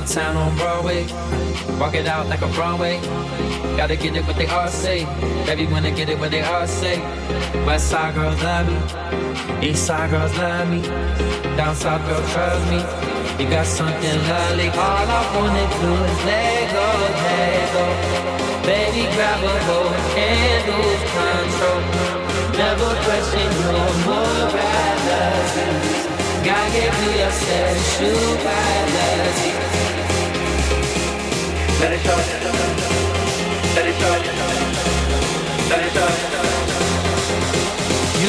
Uptown on Broadway, rock it out like a Broadway. Gotta get it what they all say. Baby wanna get it what they all say. West side girls love me, East side girls love me, down south girls trust me. You got something lovely. All I wanna do is let go, let go. Baby, grab a hold and lose control. Never question your morality. Gotta get through your sexuality. You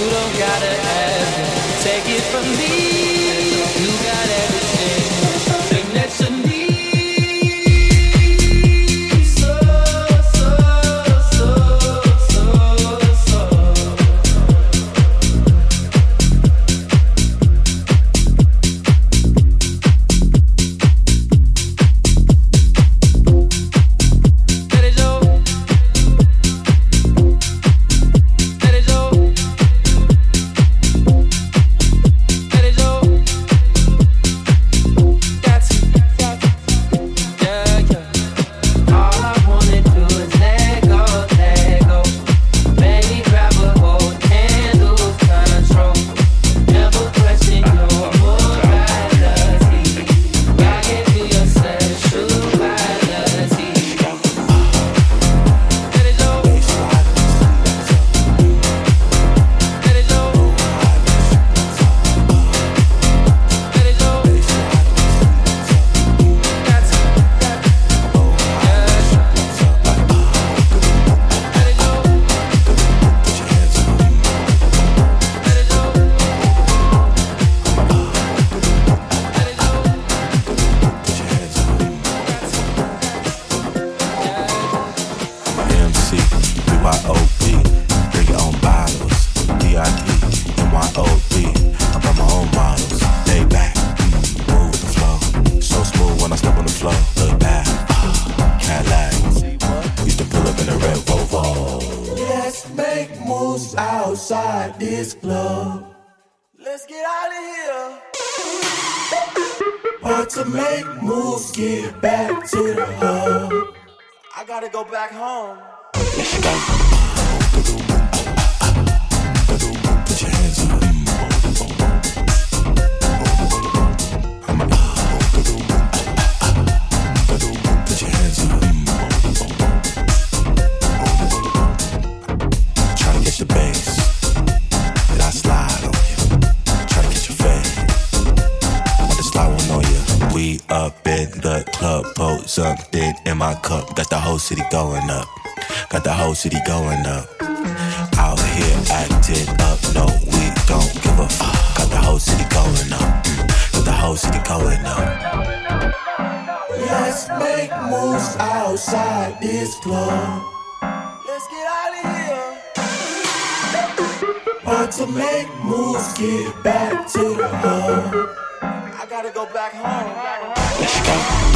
don't gotta ask, take it from me. You got everything. Something in my cup. Got the whole city going up. Got the whole city going up. Out here acting up, no, we don't give a fuck. Got the whole city going up. Got the whole city going up. Let's make moves outside this club. Let's get out of here. But to make moves, get back to the hub. Gotta go back home. Let's go.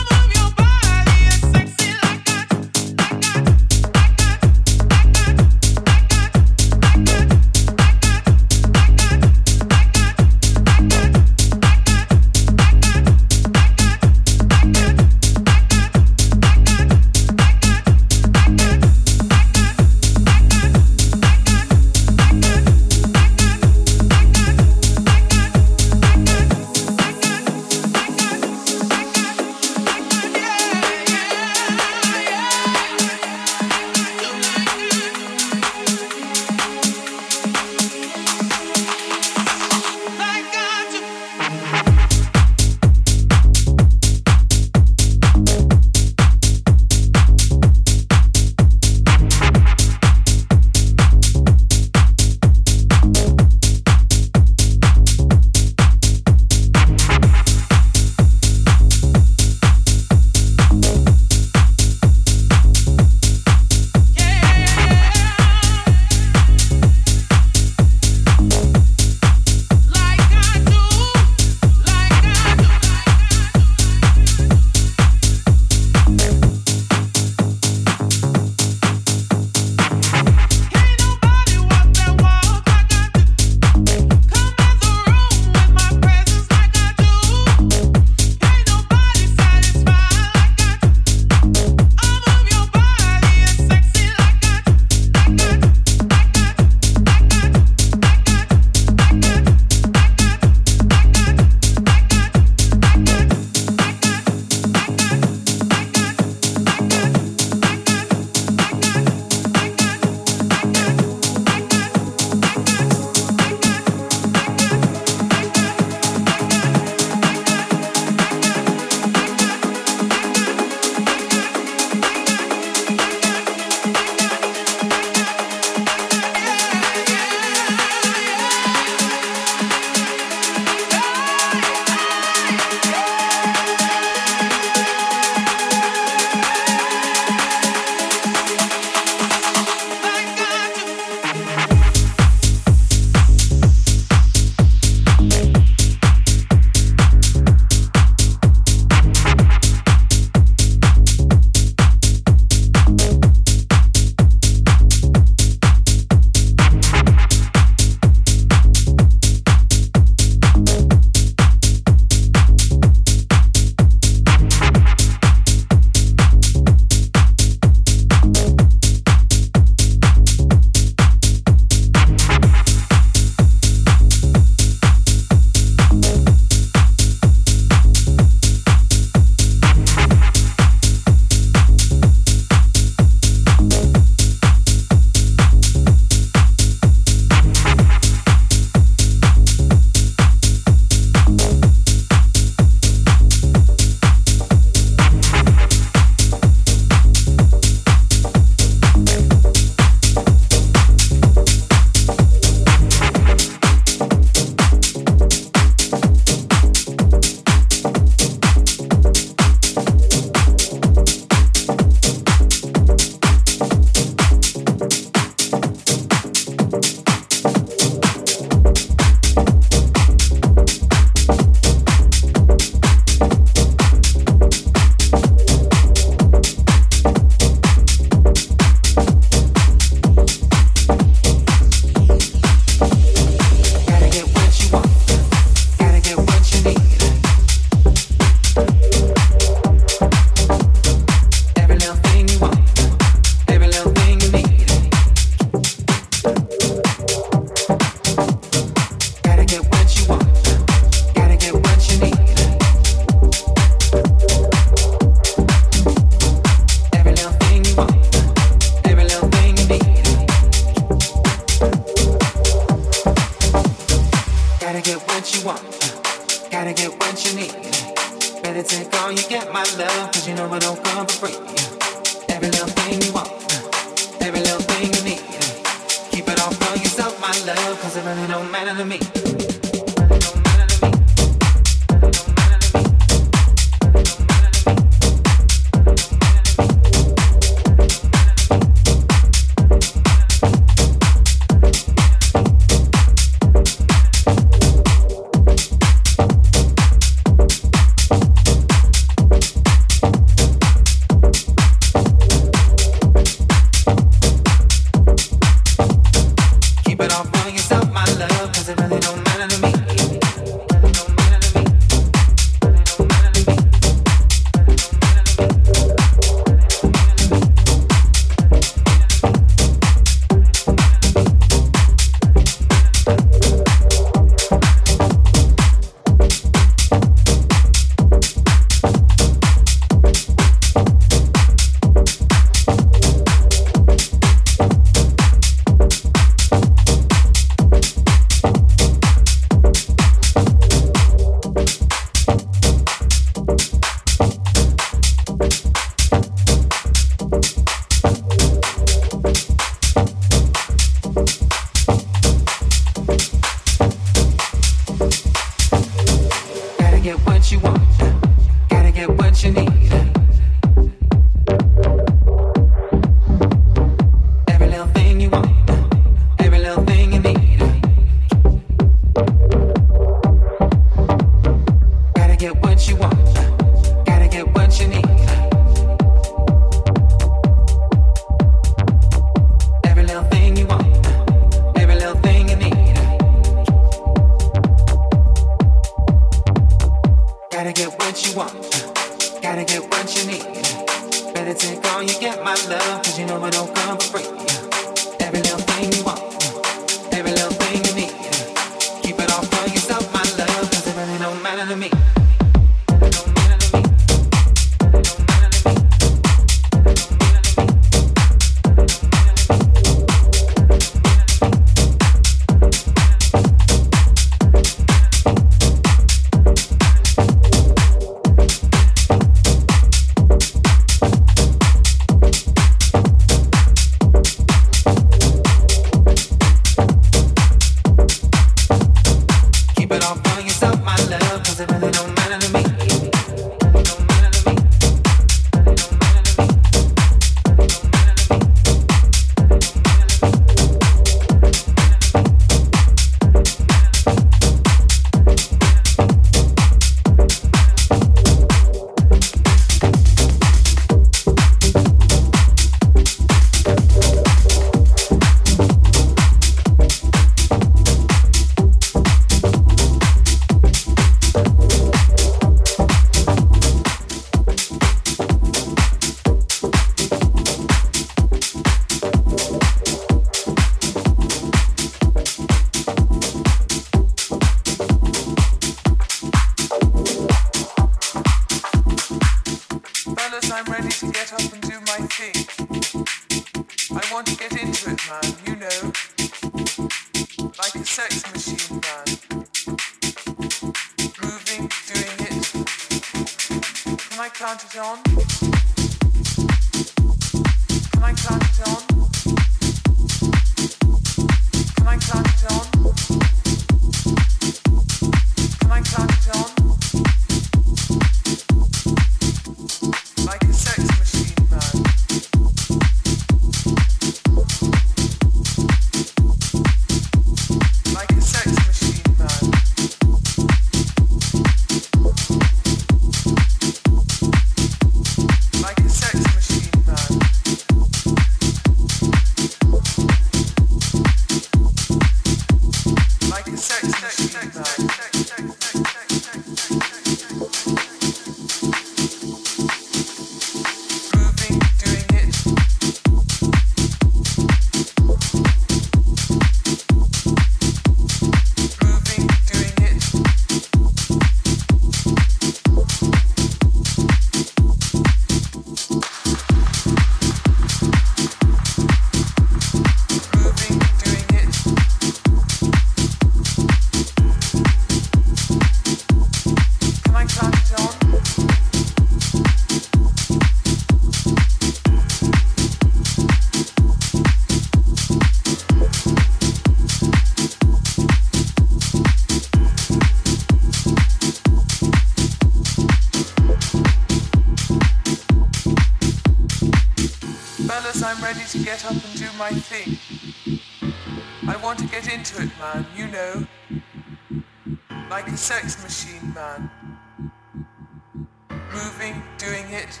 Moving, doing it.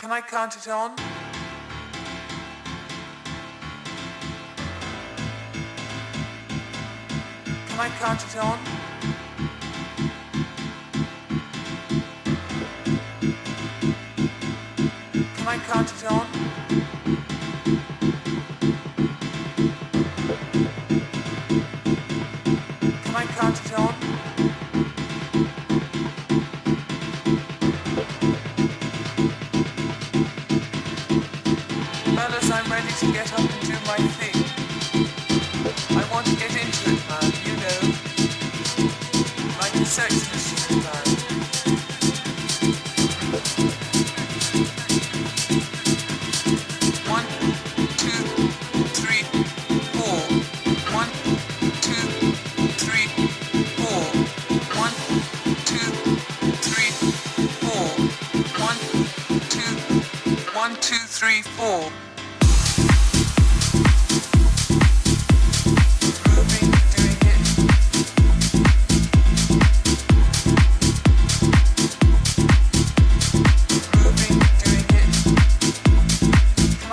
Can I count it on? Can I count it on? Can I count it on?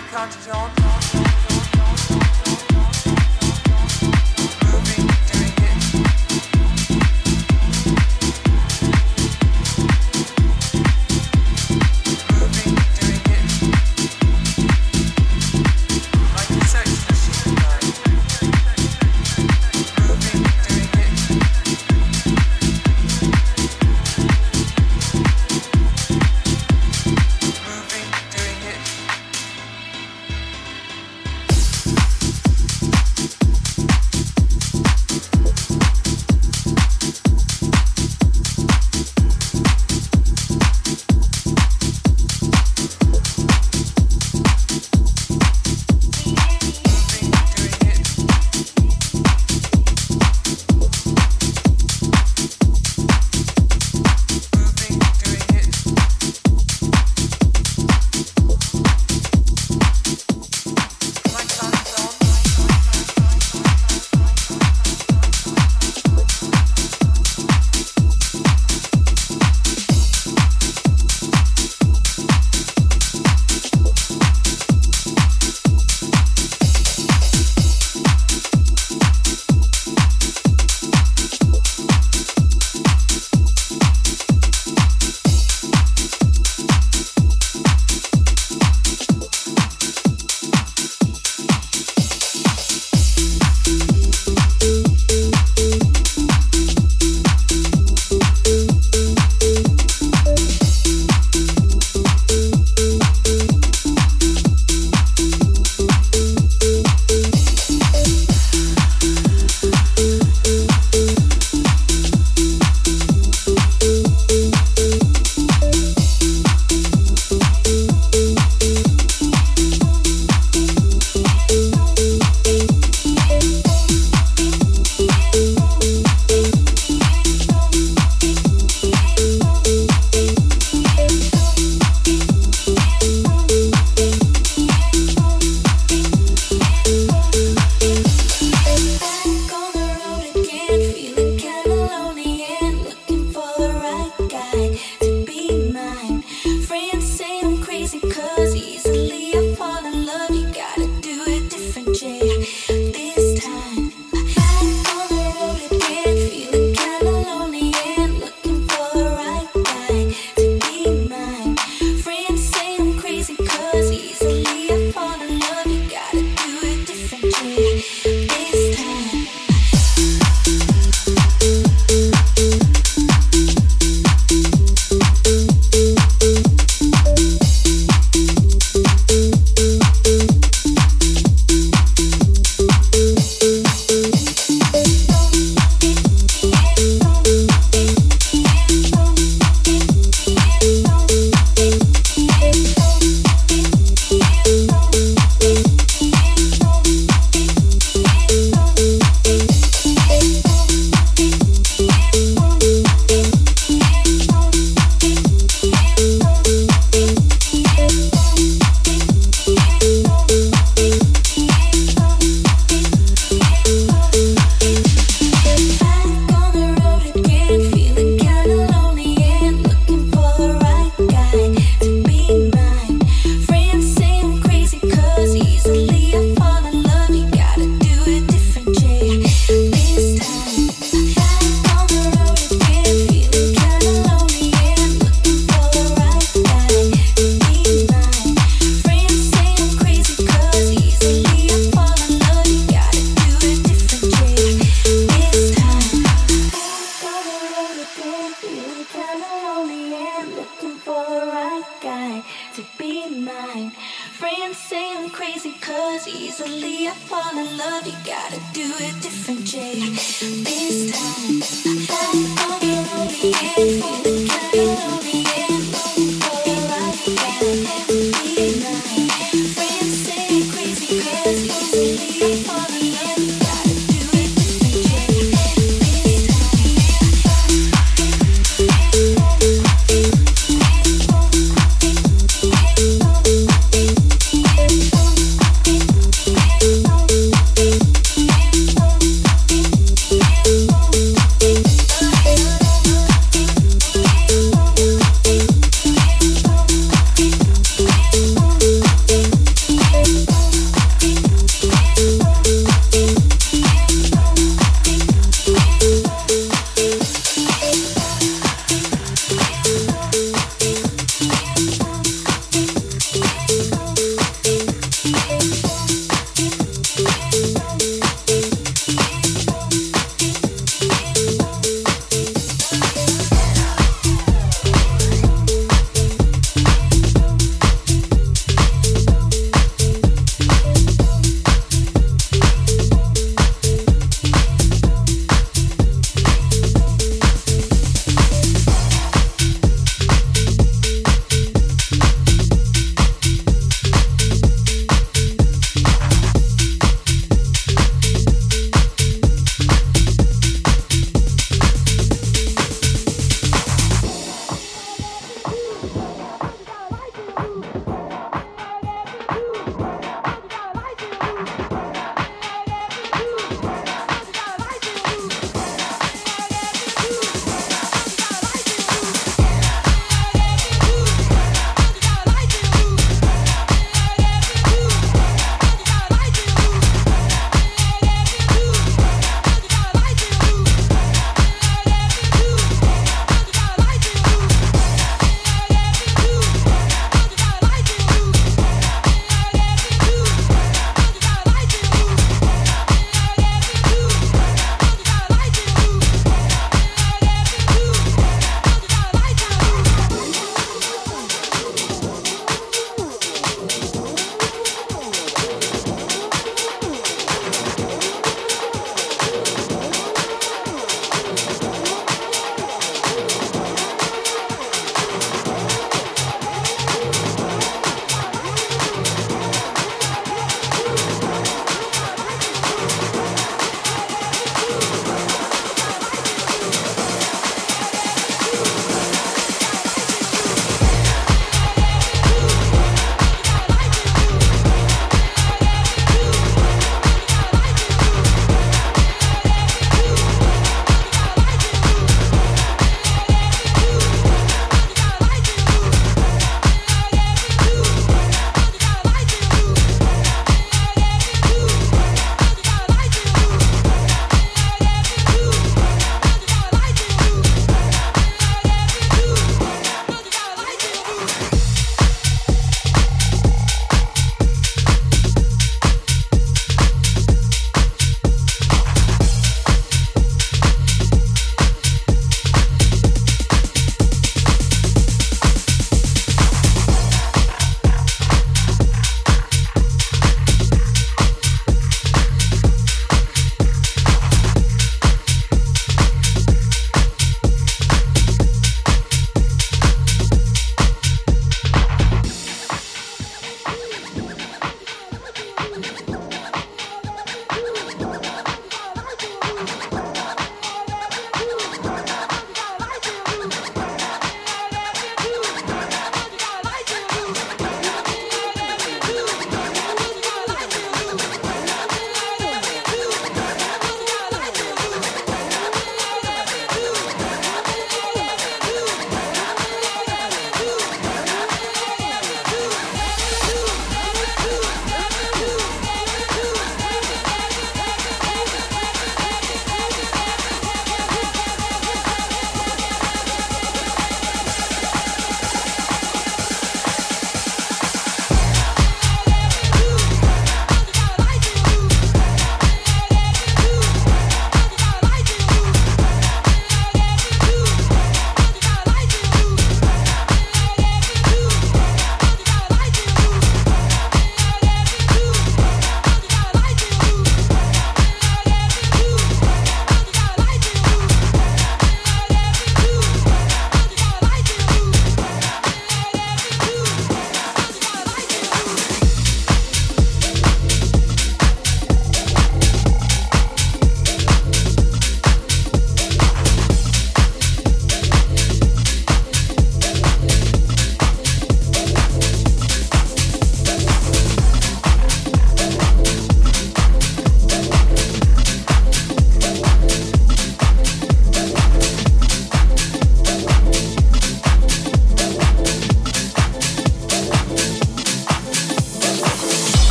my conscience.